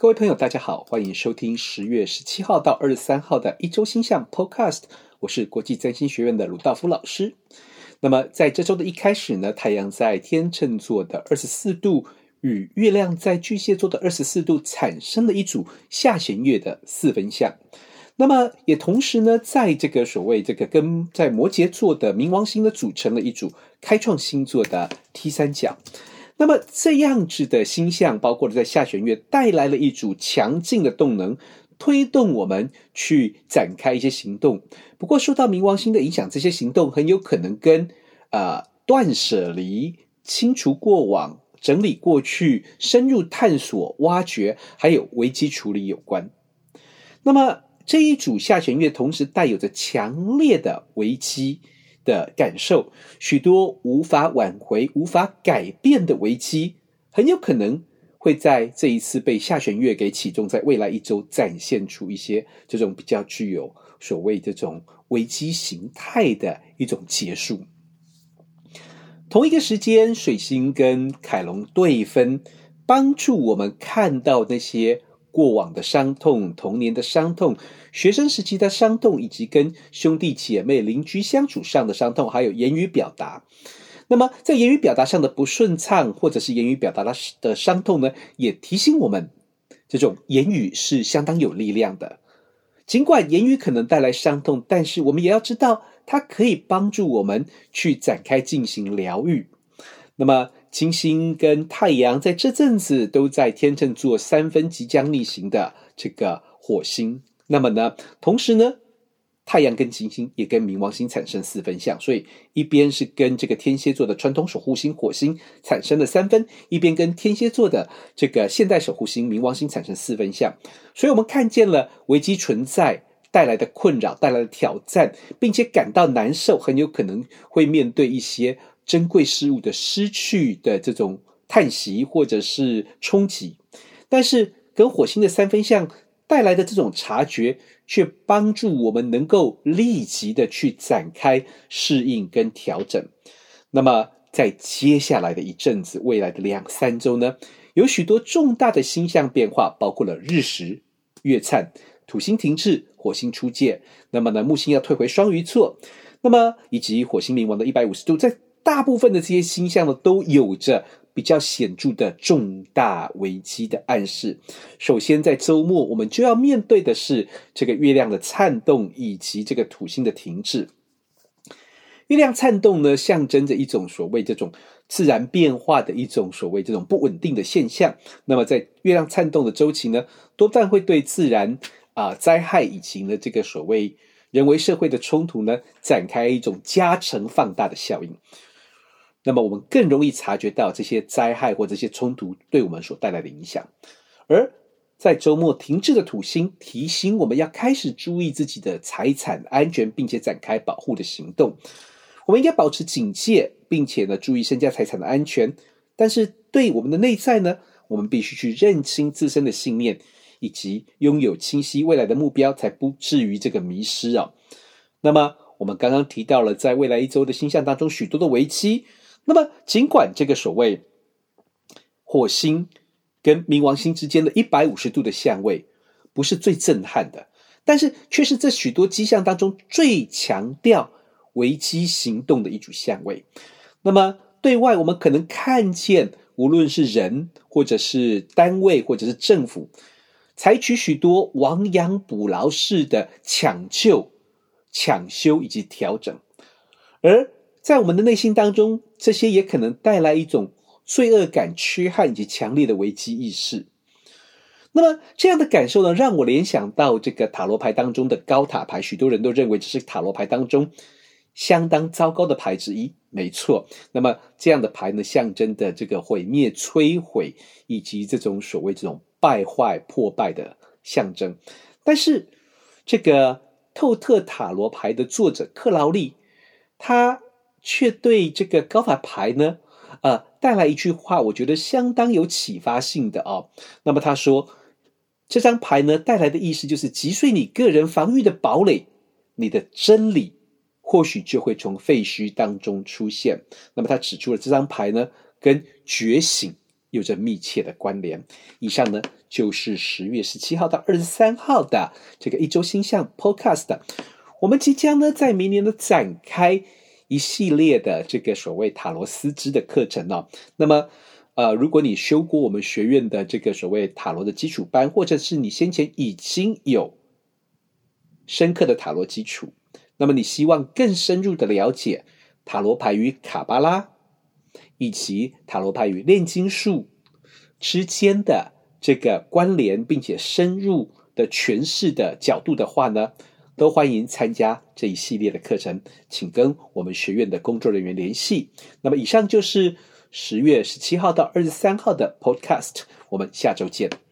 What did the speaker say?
各位朋友，大家好，欢迎收听十月十七号到二十三号的一周星象 Podcast。我是国际占星学院的鲁道夫老师。那么，在这周的一开始呢，太阳在天秤座的二十四度，与月亮在巨蟹座的二十四度，产生了一组下弦月的四分相。那么，也同时呢，在这个所谓这个跟在摩羯座的冥王星呢，组成了一组开创星座的 T 三角。那么这样子的星象，包括了在下弦月带来了一组强劲的动能，推动我们去展开一些行动。不过受到冥王星的影响，这些行动很有可能跟呃断舍离、清除过往、整理过去、深入探索、挖掘，还有危机处理有关。那么这一组下弦月同时带有着强烈的危机的感受，许多无法挽回、无法改变的危机，很有可能会在这一次被下弦月给启动，在未来一周展现出一些这种比较具有所谓这种危机形态的一种结束。同一个时间，水星跟凯龙对分，帮助我们看到那些。过往的伤痛、童年的伤痛、学生时期的伤痛，以及跟兄弟姐妹、邻居相处上的伤痛，还有言语表达。那么，在言语表达上的不顺畅，或者是言语表达的的伤痛呢，也提醒我们，这种言语是相当有力量的。尽管言语可能带来伤痛，但是我们也要知道，它可以帮助我们去展开进行疗愈。那么。金星跟太阳在这阵子都在天秤座三分即将逆行的这个火星，那么呢，同时呢，太阳跟金星也跟冥王星产生四分相，所以一边是跟这个天蝎座的传统守护星火星产生了三分，一边跟天蝎座的这个现代守护星冥王星产生四分相，所以我们看见了危机存在带来的困扰，带来的挑战，并且感到难受，很有可能会面对一些。珍贵事物的失去的这种叹息或者是冲击，但是跟火星的三分相带来的这种察觉，却帮助我们能够立即的去展开适应跟调整。那么在接下来的一阵子，未来的两三周呢，有许多重大的星象变化，包括了日食、月灿、土星停滞、火星出界。那么呢，木星要退回双鱼座，那么以及火星冥王的一百五十度在。大部分的这些星象呢，都有着比较显著的重大危机的暗示。首先，在周末，我们就要面对的是这个月亮的颤动以及这个土星的停滞。月亮颤动呢，象征着一种所谓这种自然变化的一种所谓这种不稳定的现象。那么，在月亮颤动的周期呢，多半会对自然啊、呃、灾害以及呢这个所谓人为社会的冲突呢，展开一种加成放大的效应。那么我们更容易察觉到这些灾害或这些冲突对我们所带来的影响，而在周末停滞的土星提醒我们要开始注意自己的财产安全，并且展开保护的行动。我们应该保持警戒，并且呢注意身家财产的安全。但是对我们的内在呢，我们必须去认清自身的信念，以及拥有清晰未来的目标，才不至于这个迷失啊。那么我们刚刚提到了，在未来一周的星象当中，许多的危机。那么，尽管这个所谓火星跟冥王星之间的一百五十度的相位不是最震撼的，但是却是这许多迹象当中最强调危机行动的一组相位。那么，对外我们可能看见，无论是人，或者是单位，或者是政府，采取许多亡羊补牢式的抢救、抢修以及调整，而。在我们的内心当中，这些也可能带来一种罪恶感、缺憾以及强烈的危机意识。那么，这样的感受呢，让我联想到这个塔罗牌当中的高塔牌。许多人都认为这是塔罗牌当中相当糟糕的牌之一。没错。那么，这样的牌呢，象征的这个毁灭、摧毁以及这种所谓这种败坏、破败的象征。但是，这个透特塔罗牌的作者克劳利，他。却对这个高塔牌呢，呃，带来一句话，我觉得相当有启发性的哦。那么他说，这张牌呢带来的意思就是击碎你个人防御的堡垒，你的真理或许就会从废墟当中出现。那么他指出了这张牌呢，跟觉醒有着密切的关联。以上呢，就是十月十七号到二十三号的这个一周星象 Podcast。我们即将呢，在明年的展开一系列的这个所谓塔罗斯之的课程哦。那么，呃，如果你修过我们学院的这个所谓塔罗的基础班，或者是你先前已经有深刻的塔罗基础，那么你希望更深入的了解塔罗牌与卡巴拉，以及塔罗牌与炼金术之间的这个关联，并且深入的诠释的角度的话呢，都欢迎参加这一系列的课程，请跟我们学院的工作人员联系。那么，以上就是十月十七号到二十三号的 Podcast，我们下周见。